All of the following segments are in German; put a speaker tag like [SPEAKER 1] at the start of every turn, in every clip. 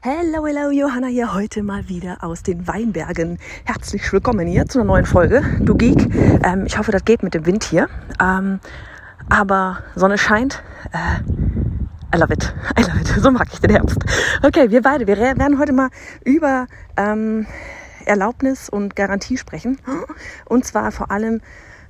[SPEAKER 1] Hello, hello, Johanna hier heute mal wieder aus den Weinbergen. Herzlich willkommen hier zu einer neuen Folge. Du Geek. Ähm, ich hoffe, das geht mit dem Wind hier. Ähm, aber Sonne scheint. Äh, I love it. I love it. So mag ich den Herbst. Okay, wir beide, wir werden heute mal über ähm, Erlaubnis und Garantie sprechen. Und zwar vor allem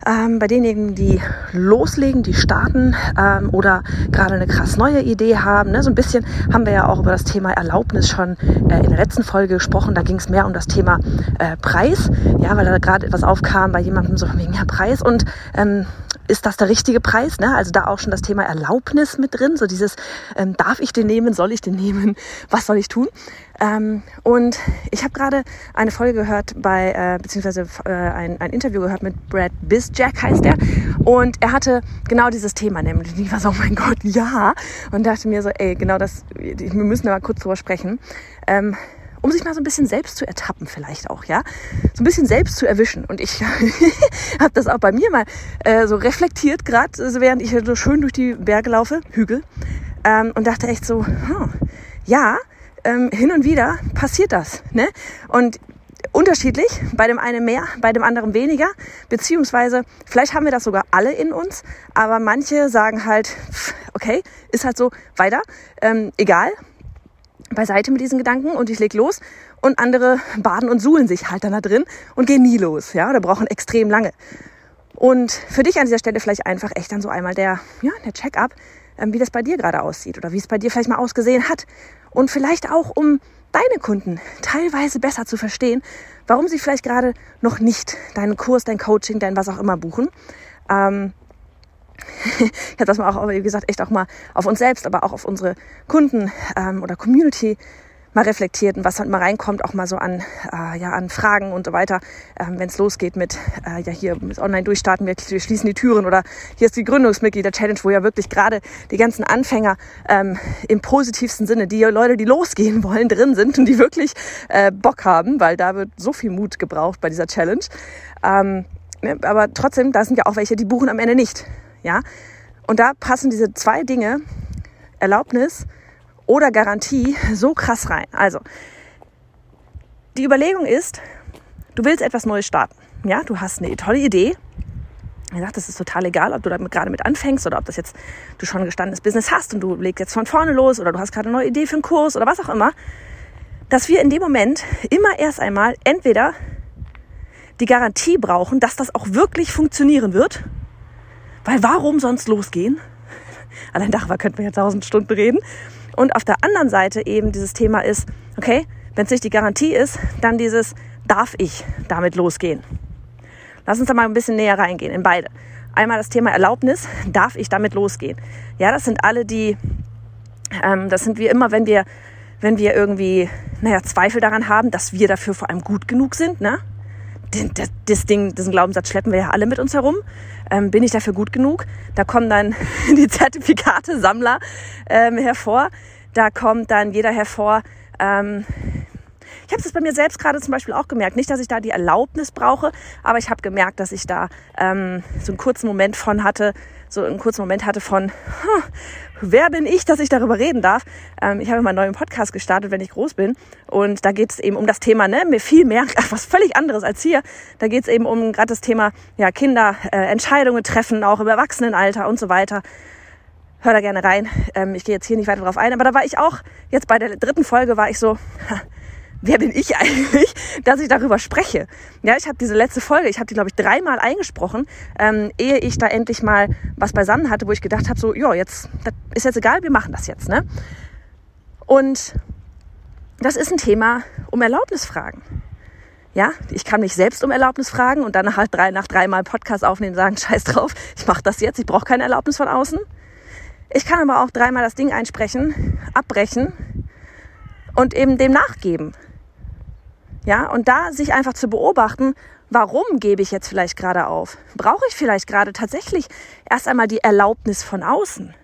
[SPEAKER 1] ähm, bei denjenigen, die loslegen, die starten ähm, oder gerade eine krass neue Idee haben. Ne? So ein bisschen haben wir ja auch über das Thema Erlaubnis schon äh, in der letzten Folge gesprochen. Da ging es mehr um das Thema äh, Preis, ja, weil da gerade etwas aufkam bei jemandem so wegen ja Preis und ähm, ist das der richtige Preis? Ne? Also da auch schon das Thema Erlaubnis mit drin, so dieses, ähm, darf ich den nehmen, soll ich den nehmen, was soll ich tun? Ähm, und ich habe gerade eine Folge gehört bei, äh, beziehungsweise äh, ein, ein Interview gehört mit Brad Bisjack heißt er. Und er hatte genau dieses Thema, nämlich, ich war so, oh mein Gott, ja. Und dachte mir so, ey, genau das, wir müssen da mal kurz drüber sprechen. Ähm, um sich mal so ein bisschen selbst zu ertappen vielleicht auch, ja, so ein bisschen selbst zu erwischen. Und ich habe das auch bei mir mal äh, so reflektiert, gerade also während ich so schön durch die Berge laufe, Hügel, ähm, und dachte echt so, hm, ja, ähm, hin und wieder passiert das, ne? Und unterschiedlich, bei dem einen mehr, bei dem anderen weniger, beziehungsweise vielleicht haben wir das sogar alle in uns, aber manche sagen halt, okay, ist halt so, weiter, ähm, egal, beiseite mit diesen Gedanken und ich leg los. Und andere baden und suhlen sich halt dann da drin und gehen nie los, ja, oder brauchen extrem lange. Und für dich an dieser Stelle vielleicht einfach echt dann so einmal der, ja, der Check-up, ähm, wie das bei dir gerade aussieht oder wie es bei dir vielleicht mal ausgesehen hat. Und vielleicht auch, um deine Kunden teilweise besser zu verstehen, warum sie vielleicht gerade noch nicht deinen Kurs, dein Coaching, dein was auch immer buchen. Ähm, ich habe das mal auch, wie gesagt, echt auch mal auf uns selbst, aber auch auf unsere Kunden ähm, oder Community mal reflektiert und was halt mal reinkommt, auch mal so an, äh, ja, an Fragen und so weiter, ähm, wenn es losgeht mit, äh, ja, hier mit online durchstarten, wir, wir schließen die Türen oder hier ist die Gründungsmitglieder-Challenge, wo ja wirklich gerade die ganzen Anfänger ähm, im positivsten Sinne, die Leute, die losgehen wollen, drin sind und die wirklich äh, Bock haben, weil da wird so viel Mut gebraucht bei dieser Challenge. Ähm, ne, aber trotzdem, da sind ja auch welche, die buchen am Ende nicht. Ja? Und da passen diese zwei Dinge, Erlaubnis oder Garantie, so krass rein. Also, die Überlegung ist, du willst etwas Neues starten. Ja, du hast eine tolle Idee. Ich sage, das ist total egal, ob du damit gerade mit anfängst oder ob das jetzt du schon ein gestandenes Business hast und du legst jetzt von vorne los oder du hast gerade eine neue Idee für einen Kurs oder was auch immer, dass wir in dem Moment immer erst einmal entweder die Garantie brauchen, dass das auch wirklich funktionieren wird weil warum sonst losgehen? Allein darüber könnten wir jetzt tausend Stunden reden. Und auf der anderen Seite eben dieses Thema ist, okay, wenn es nicht die Garantie ist, dann dieses, darf ich damit losgehen? Lass uns da mal ein bisschen näher reingehen in beide. Einmal das Thema Erlaubnis, darf ich damit losgehen? Ja, das sind alle die, ähm, das sind wir immer, wenn wir, wenn wir irgendwie, naja, Zweifel daran haben, dass wir dafür vor allem gut genug sind, ne? Das, das Ding, diesen Glaubenssatz schleppen wir ja alle mit uns herum. Ähm, bin ich dafür gut genug? Da kommen dann die Zertifikate Sammler ähm, hervor. Da kommt dann jeder hervor. Ähm, ich habe es bei mir selbst gerade zum Beispiel auch gemerkt. Nicht, dass ich da die Erlaubnis brauche, aber ich habe gemerkt, dass ich da ähm, so einen kurzen Moment von hatte, so einen kurzen Moment hatte von, huh, wer bin ich, dass ich darüber reden darf? Ähm, ich habe mal einen neuen Podcast gestartet, wenn ich groß bin. Und da geht es eben um das Thema, ne, mir viel mehr, was völlig anderes als hier. Da geht es eben um gerade das Thema, ja, Kinder, äh, Entscheidungen treffen, auch im Erwachsenenalter und so weiter. Hör da gerne rein. Ähm, ich gehe jetzt hier nicht weiter drauf ein, aber da war ich auch, jetzt bei der dritten Folge war ich so, wer bin ich eigentlich, dass ich darüber spreche? Ja, ich habe diese letzte Folge, ich habe die, glaube ich, dreimal eingesprochen, ähm, ehe ich da endlich mal was beisammen hatte, wo ich gedacht habe, so, ja, jetzt, das ist jetzt egal, wir machen das jetzt. Ne? Und das ist ein Thema um Erlaubnis fragen. Ja, ich kann mich selbst um Erlaubnis fragen und dann halt drei, nach dreimal Podcast aufnehmen sagen, scheiß drauf, ich mache das jetzt, ich brauche keine Erlaubnis von außen. Ich kann aber auch dreimal das Ding einsprechen, abbrechen und eben dem nachgeben. Ja, und da sich einfach zu beobachten, warum gebe ich jetzt vielleicht gerade auf? Brauche ich vielleicht gerade tatsächlich erst einmal die Erlaubnis von außen?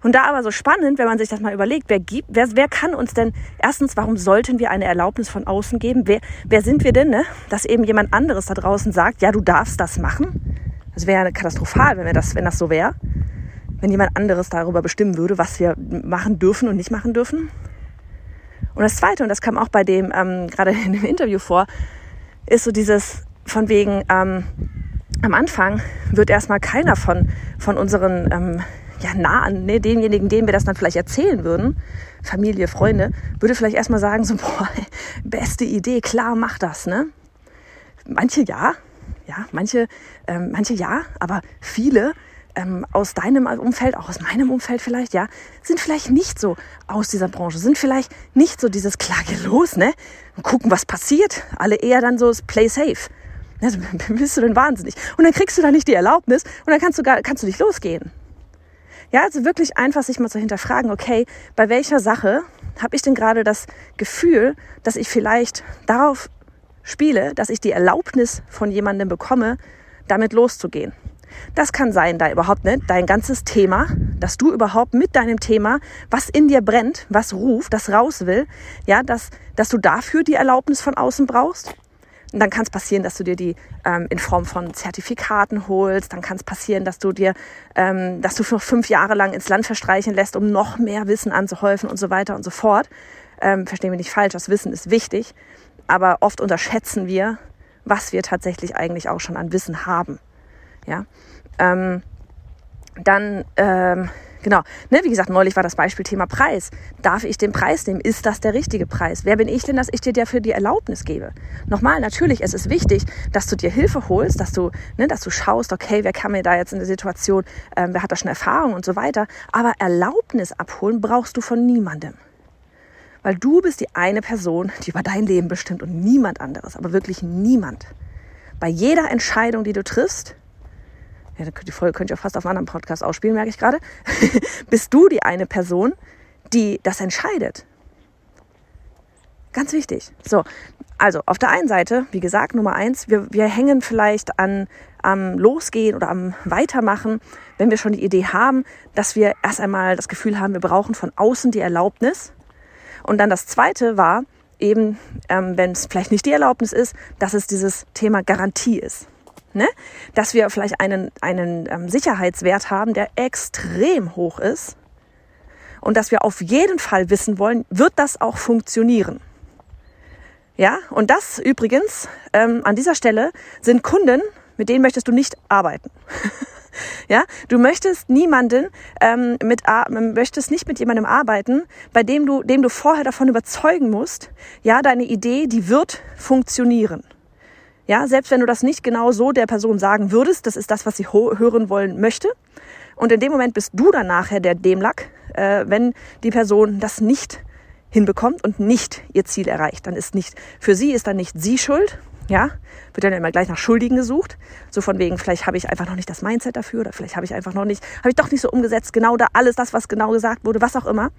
[SPEAKER 1] Und da aber so spannend, wenn man sich das mal überlegt, wer gibt, wer, wer kann uns denn, erstens, warum sollten wir eine Erlaubnis von außen geben? Wer, wer sind wir denn, ne? Dass eben jemand anderes da draußen sagt, ja, du darfst das machen? Das wäre ja katastrophal, wenn wir das, wenn das so wäre. Wenn jemand anderes darüber bestimmen würde, was wir machen dürfen und nicht machen dürfen. Und das Zweite, und das kam auch bei dem ähm, gerade in dem Interview vor, ist so dieses von wegen, ähm, am Anfang wird erstmal keiner von, von unseren ähm, ja, nah ne, denjenigen, denen wir das dann vielleicht erzählen würden, Familie, Freunde, würde vielleicht erstmal sagen, so, boah, beste Idee, klar, mach das, ne? Manche ja, ja, manche, ähm, manche ja, aber viele ähm, aus deinem Umfeld, auch aus meinem Umfeld vielleicht, ja, sind vielleicht nicht so aus dieser Branche, sind vielleicht nicht so dieses Klage los, ne? Und gucken, was passiert. Alle eher dann so play safe. Also, bist du denn wahnsinnig? Und dann kriegst du da nicht die Erlaubnis und dann kannst du gar, kannst du nicht losgehen. Ja, also wirklich einfach sich mal zu hinterfragen, okay, bei welcher Sache habe ich denn gerade das Gefühl, dass ich vielleicht darauf spiele, dass ich die Erlaubnis von jemandem bekomme, damit loszugehen. Das kann sein, da überhaupt nicht dein ganzes Thema, dass du überhaupt mit deinem Thema, was in dir brennt, was ruft, das raus will, ja, dass, dass du dafür die Erlaubnis von außen brauchst. Und dann kann es passieren, dass du dir die ähm, in Form von Zertifikaten holst. Dann kann es passieren, dass du dir, ähm, dass du noch fünf Jahre lang ins Land verstreichen lässt, um noch mehr Wissen anzuhäufen und so weiter und so fort. Ähm, verstehen wir nicht falsch, das Wissen ist wichtig. Aber oft unterschätzen wir, was wir tatsächlich eigentlich auch schon an Wissen haben. Ja, ähm, dann ähm, Genau. Ne, wie gesagt, neulich war das Beispiel Thema Preis. Darf ich den Preis nehmen? Ist das der richtige Preis? Wer bin ich denn, dass ich dir dafür die Erlaubnis gebe? Nochmal, natürlich, es ist wichtig, dass du dir Hilfe holst, dass du, ne, dass du schaust, okay, wer kann mir da jetzt in der Situation, ähm, wer hat da schon Erfahrung und so weiter. Aber Erlaubnis abholen brauchst du von niemandem. Weil du bist die eine Person, die über dein Leben bestimmt und niemand anderes, aber wirklich niemand. Bei jeder Entscheidung, die du triffst, ja, die Folge könnte ich auch fast auf einem anderen Podcast ausspielen, merke ich gerade, bist du die eine Person, die das entscheidet. Ganz wichtig. So, also auf der einen Seite, wie gesagt, Nummer eins, wir, wir hängen vielleicht an am Losgehen oder am Weitermachen, wenn wir schon die Idee haben, dass wir erst einmal das Gefühl haben, wir brauchen von außen die Erlaubnis. Und dann das Zweite war eben, ähm, wenn es vielleicht nicht die Erlaubnis ist, dass es dieses Thema Garantie ist. Ne? Dass wir vielleicht einen, einen ähm, Sicherheitswert haben, der extrem hoch ist und dass wir auf jeden Fall wissen wollen, wird das auch funktionieren. Ja, und das übrigens ähm, an dieser Stelle sind Kunden, mit denen möchtest du nicht arbeiten. ja, du möchtest niemanden ähm, mit möchtest nicht mit jemandem arbeiten, bei dem du dem du vorher davon überzeugen musst, ja, deine Idee, die wird funktionieren. Ja, selbst wenn du das nicht genau so der Person sagen würdest, das ist das, was sie hören wollen möchte. Und in dem Moment bist du dann nachher der Demlack, äh, wenn die Person das nicht hinbekommt und nicht ihr Ziel erreicht. Dann ist nicht, für sie ist dann nicht sie schuld, ja, wird dann immer gleich nach Schuldigen gesucht. So von wegen, vielleicht habe ich einfach noch nicht das Mindset dafür oder vielleicht habe ich einfach noch nicht, habe ich doch nicht so umgesetzt, genau da alles das, was genau gesagt wurde, was auch immer.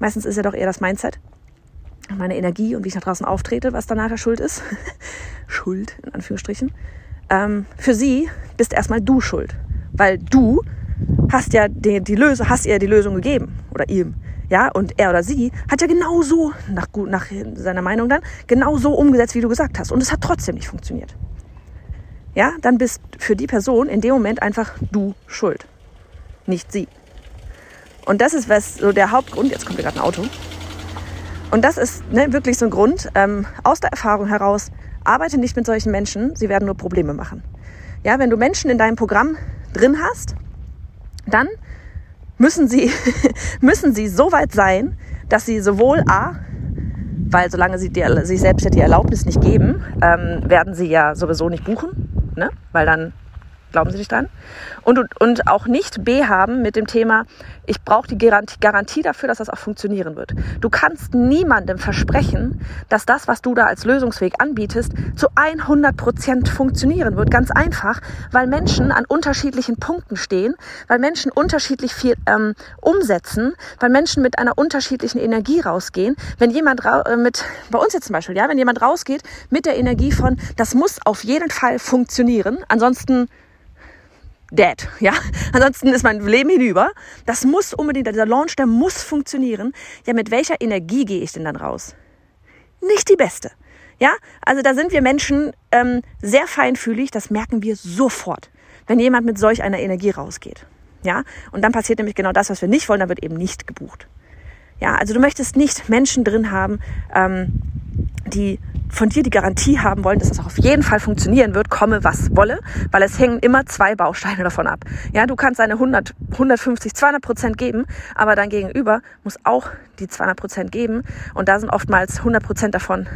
[SPEAKER 1] Meistens ist ja doch eher das Mindset meine Energie und wie ich nach draußen auftrete, was danach schuld ist. schuld, in Anführungsstrichen. Ähm, für sie bist erstmal du schuld. Weil du hast ja die, die Lösung, hast ihr die Lösung gegeben. Oder ihm. Ja, und er oder sie hat ja genau so, nach, nach seiner Meinung dann, genau so umgesetzt, wie du gesagt hast. Und es hat trotzdem nicht funktioniert. Ja, dann bist für die Person in dem Moment einfach du schuld. Nicht sie. Und das ist was so der Hauptgrund. Jetzt kommt hier gerade ein Auto. Und das ist ne, wirklich so ein Grund ähm, aus der Erfahrung heraus. Arbeite nicht mit solchen Menschen, sie werden nur Probleme machen. Ja, wenn du Menschen in deinem Programm drin hast, dann müssen sie, müssen sie so weit sein, dass sie sowohl A, weil solange sie dir, sich selbst ja die Erlaubnis nicht geben, ähm, werden sie ja sowieso nicht buchen, ne? weil dann Glauben Sie nicht dran? Und, und auch nicht B haben mit dem Thema, ich brauche die Garantie, Garantie dafür, dass das auch funktionieren wird. Du kannst niemandem versprechen, dass das, was du da als Lösungsweg anbietest, zu 100 Prozent funktionieren wird. Ganz einfach, weil Menschen an unterschiedlichen Punkten stehen, weil Menschen unterschiedlich viel ähm, umsetzen, weil Menschen mit einer unterschiedlichen Energie rausgehen. Wenn jemand äh, mit, bei uns jetzt zum Beispiel, ja, wenn jemand rausgeht mit der Energie von, das muss auf jeden Fall funktionieren, ansonsten dead, ja. Ansonsten ist mein Leben hinüber. Das muss unbedingt, dieser Launch, der muss funktionieren. Ja, mit welcher Energie gehe ich denn dann raus? Nicht die beste. Ja, also da sind wir Menschen ähm, sehr feinfühlig, das merken wir sofort, wenn jemand mit solch einer Energie rausgeht. Ja, und dann passiert nämlich genau das, was wir nicht wollen, dann wird eben nicht gebucht. Ja, also du möchtest nicht Menschen drin haben, ähm, die von dir die Garantie haben wollen, dass es auch auf jeden Fall funktionieren wird, komme was wolle, weil es hängen immer zwei Bausteine davon ab. Ja, du kannst deine 100, 150, 200 Prozent geben, aber dein Gegenüber muss auch die 200 Prozent geben und da sind oftmals 100 Prozent davon,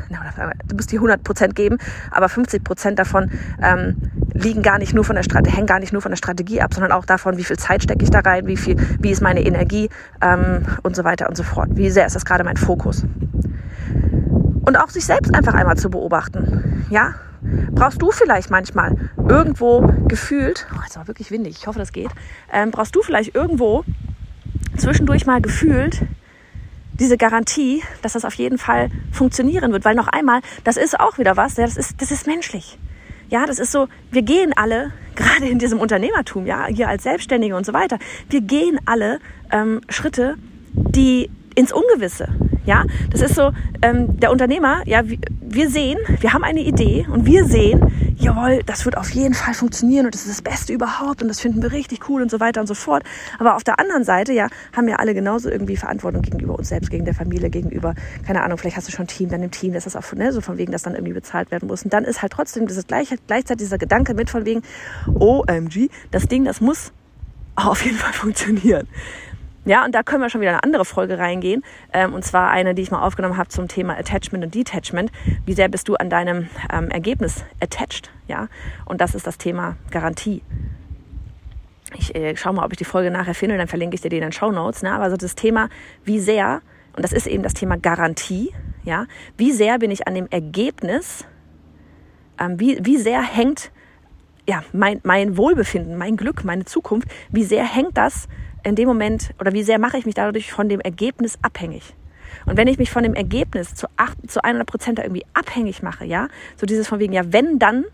[SPEAKER 1] du musst die 100 Prozent geben, aber 50 Prozent davon ähm, liegen gar nicht nur von der Strategie, hängen gar nicht nur von der Strategie ab, sondern auch davon, wie viel Zeit stecke ich da rein, wie viel, wie ist meine Energie ähm, und so weiter und so fort. Wie sehr ist das gerade mein Fokus? Und auch sich selbst einfach einmal zu beobachten. Ja, brauchst du vielleicht manchmal irgendwo gefühlt, oh, jetzt war wirklich windig, ich hoffe, das geht, ähm, brauchst du vielleicht irgendwo zwischendurch mal gefühlt diese Garantie, dass das auf jeden Fall funktionieren wird, weil noch einmal, das ist auch wieder was, das ist, das ist menschlich. Ja, das ist so, wir gehen alle, gerade in diesem Unternehmertum, ja, hier als Selbstständige und so weiter, wir gehen alle ähm, Schritte, die ins Ungewisse. Ja, das ist so, ähm, der Unternehmer, ja, wir sehen, wir haben eine Idee und wir sehen, jawohl, das wird auf jeden Fall funktionieren und das ist das Beste überhaupt und das finden wir richtig cool und so weiter und so fort. Aber auf der anderen Seite, ja, haben wir alle genauso irgendwie Verantwortung gegenüber uns selbst, gegen der Familie, gegenüber, keine Ahnung, vielleicht hast du schon ein Team, dann im Team, das ist auch ne, so von wegen, dass dann irgendwie bezahlt werden muss. Und dann ist halt trotzdem dieses gleich, gleichzeitig dieser Gedanke mit von wegen, OMG, das Ding, das muss auf jeden Fall funktionieren. Ja, und da können wir schon wieder eine andere Folge reingehen. Ähm, und zwar eine, die ich mal aufgenommen habe zum Thema Attachment und Detachment. Wie sehr bist du an deinem ähm, Ergebnis attached? Ja, und das ist das Thema Garantie. Ich äh, schaue mal, ob ich die Folge nachher finde, dann verlinke ich dir die in den Show Notes. Ne? Aber so das Thema, wie sehr, und das ist eben das Thema Garantie, ja, wie sehr bin ich an dem Ergebnis, ähm, wie, wie sehr hängt ja, mein, mein Wohlbefinden, mein Glück, meine Zukunft, wie sehr hängt das in dem Moment oder wie sehr mache ich mich dadurch von dem Ergebnis abhängig? Und wenn ich mich von dem Ergebnis zu, 8, zu 100 Prozent irgendwie abhängig mache, ja, so dieses von wegen, ja, wenn dann,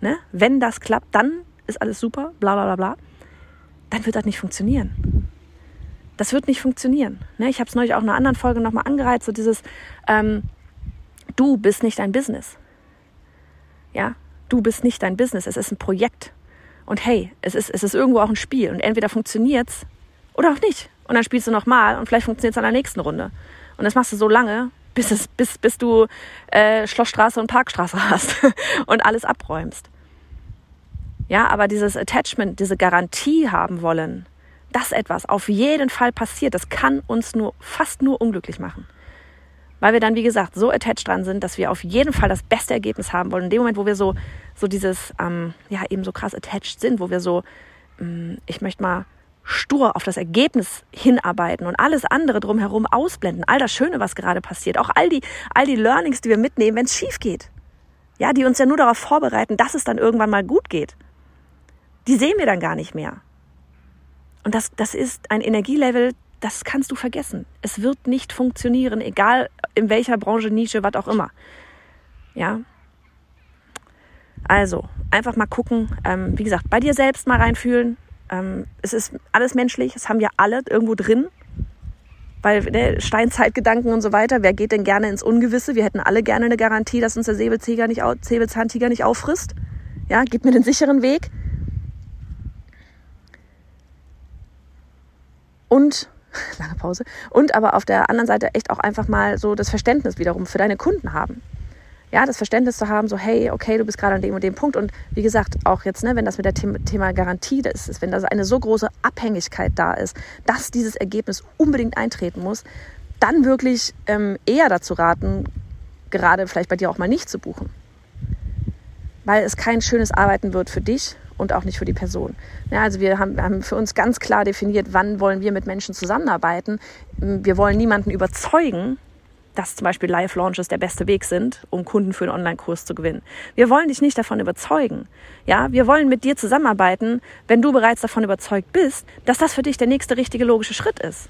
[SPEAKER 1] ne, wenn das klappt, dann ist alles super, bla bla bla bla, dann wird das nicht funktionieren. Das wird nicht funktionieren. Ne? Ich habe es neulich auch in einer anderen Folge nochmal angereizt, so dieses, ähm, du bist nicht dein Business. Ja, du bist nicht dein Business, es ist ein Projekt. Und hey, es ist, es ist irgendwo auch ein Spiel. Und entweder funktioniert's oder auch nicht. Und dann spielst du nochmal und vielleicht funktioniert es an der nächsten Runde. Und das machst du so lange, bis, es, bis, bis du äh, Schlossstraße und Parkstraße hast und alles abräumst. Ja, aber dieses Attachment, diese Garantie haben wollen, dass etwas auf jeden Fall passiert, das kann uns nur fast nur unglücklich machen. Weil wir dann, wie gesagt, so attached dran sind, dass wir auf jeden Fall das beste Ergebnis haben wollen. In dem Moment, wo wir so, so dieses, ähm, ja, eben so krass attached sind, wo wir so, ähm, ich möchte mal stur auf das Ergebnis hinarbeiten und alles andere drumherum ausblenden, all das Schöne, was gerade passiert, auch all die, all die Learnings, die wir mitnehmen, wenn es schief geht. Ja, die uns ja nur darauf vorbereiten, dass es dann irgendwann mal gut geht. Die sehen wir dann gar nicht mehr. Und das, das ist ein Energielevel, das kannst du vergessen. Es wird nicht funktionieren, egal in welcher Branche, Nische, was auch immer. Ja. Also, einfach mal gucken, ähm, wie gesagt, bei dir selbst mal reinfühlen, ähm, es ist alles menschlich, es haben wir alle irgendwo drin. Weil ne, Steinzeitgedanken und so weiter, wer geht denn gerne ins Ungewisse? Wir hätten alle gerne eine Garantie, dass uns der Säbelzahntiger nicht, Säbelzahntiger nicht auffrisst. Ja, gib mir den sicheren Weg. Und, lange Pause, und aber auf der anderen Seite echt auch einfach mal so das Verständnis wiederum für deine Kunden haben ja, das Verständnis zu haben, so hey, okay, du bist gerade an dem und dem Punkt. Und wie gesagt, auch jetzt, ne, wenn das mit der Thema, Thema Garantie das ist, wenn da eine so große Abhängigkeit da ist, dass dieses Ergebnis unbedingt eintreten muss, dann wirklich ähm, eher dazu raten, gerade vielleicht bei dir auch mal nicht zu buchen. Weil es kein schönes Arbeiten wird für dich und auch nicht für die Person. Ja, also wir haben, haben für uns ganz klar definiert, wann wollen wir mit Menschen zusammenarbeiten. Wir wollen niemanden überzeugen, dass zum Beispiel Live-Launches der beste Weg sind, um Kunden für einen Online-Kurs zu gewinnen. Wir wollen dich nicht davon überzeugen. Ja, wir wollen mit dir zusammenarbeiten, wenn du bereits davon überzeugt bist, dass das für dich der nächste richtige logische Schritt ist.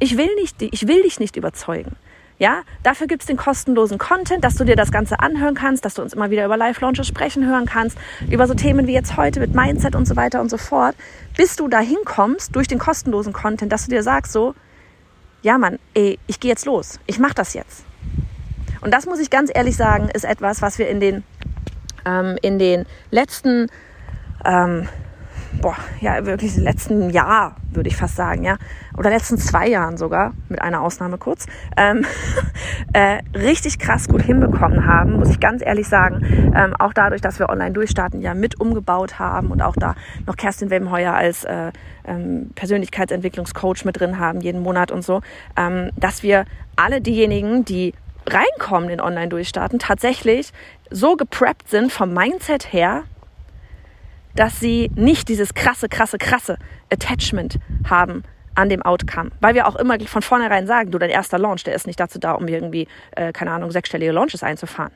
[SPEAKER 1] Ich will nicht, ich will dich nicht überzeugen. Ja, dafür gibt's den kostenlosen Content, dass du dir das Ganze anhören kannst, dass du uns immer wieder über Live-Launches sprechen hören kannst, über so Themen wie jetzt heute mit Mindset und so weiter und so fort, bis du dahin kommst durch den kostenlosen Content, dass du dir sagst so, ja Mann, ey, ich gehe jetzt los, ich mache das jetzt. Und das muss ich ganz ehrlich sagen, ist etwas, was wir in den, ähm, in den letzten, ähm, boah, ja, wirklich letzten Jahr, würde ich fast sagen, ja, oder letzten zwei Jahren sogar, mit einer Ausnahme kurz, ähm, äh, richtig krass gut hinbekommen haben, muss ich ganz ehrlich sagen. Ähm, auch dadurch, dass wir online durchstarten, ja mit umgebaut haben und auch da noch Kerstin Wemheuer als äh, ähm, Persönlichkeitsentwicklungscoach mit drin haben, jeden Monat und so, ähm, dass wir alle diejenigen, die reinkommen in online durchstarten, tatsächlich so gepreppt sind vom Mindset her, dass sie nicht dieses krasse, krasse, krasse Attachment haben an dem Outcome. Weil wir auch immer von vornherein sagen, du, dein erster Launch, der ist nicht dazu da, um irgendwie, äh, keine Ahnung, sechsstellige Launches einzufahren.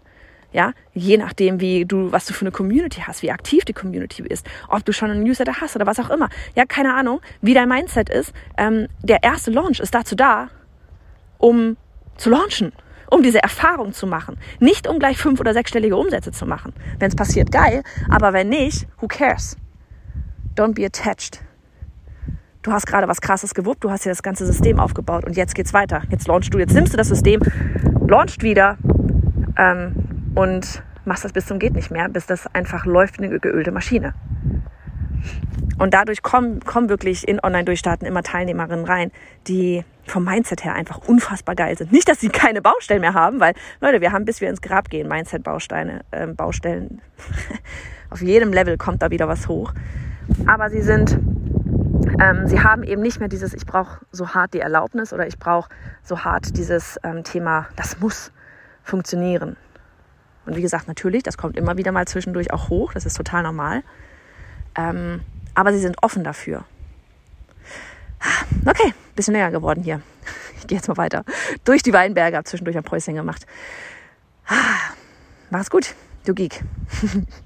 [SPEAKER 1] Ja, je nachdem, wie du, was du für eine Community hast, wie aktiv die Community ist, ob du schon einen Newsletter hast oder was auch immer. Ja, keine Ahnung, wie dein Mindset ist. Ähm, der erste Launch ist dazu da, um zu launchen um diese Erfahrung zu machen. Nicht um gleich fünf- oder sechsstellige Umsätze zu machen. Wenn es passiert, geil. Aber wenn nicht, who cares? Don't be attached. Du hast gerade was Krasses gewuppt, du hast hier das ganze System aufgebaut und jetzt geht's weiter. Jetzt launchst du, jetzt nimmst du das System, launchst wieder ähm, und machst das bis zum geht nicht mehr, bis das einfach läuft wie eine geölte Maschine. Und dadurch kommen, kommen wirklich in Online-Durchstarten immer Teilnehmerinnen rein, die vom Mindset her einfach unfassbar geil sind. Nicht, dass sie keine Baustellen mehr haben, weil, Leute, wir haben, bis wir ins Grab gehen, Mindset-Bausteine, äh, Baustellen. Auf jedem Level kommt da wieder was hoch. Aber sie sind, ähm, sie haben eben nicht mehr dieses, ich brauche so hart die Erlaubnis oder ich brauche so hart dieses ähm, Thema, das muss funktionieren. Und wie gesagt, natürlich, das kommt immer wieder mal zwischendurch auch hoch, das ist total normal. Ähm, aber sie sind offen dafür. Okay, bisschen länger geworden hier. Ich gehe jetzt mal weiter. Durch die Weinberge, habe zwischendurch ein Päuschen gemacht. Mach's gut, du Geek.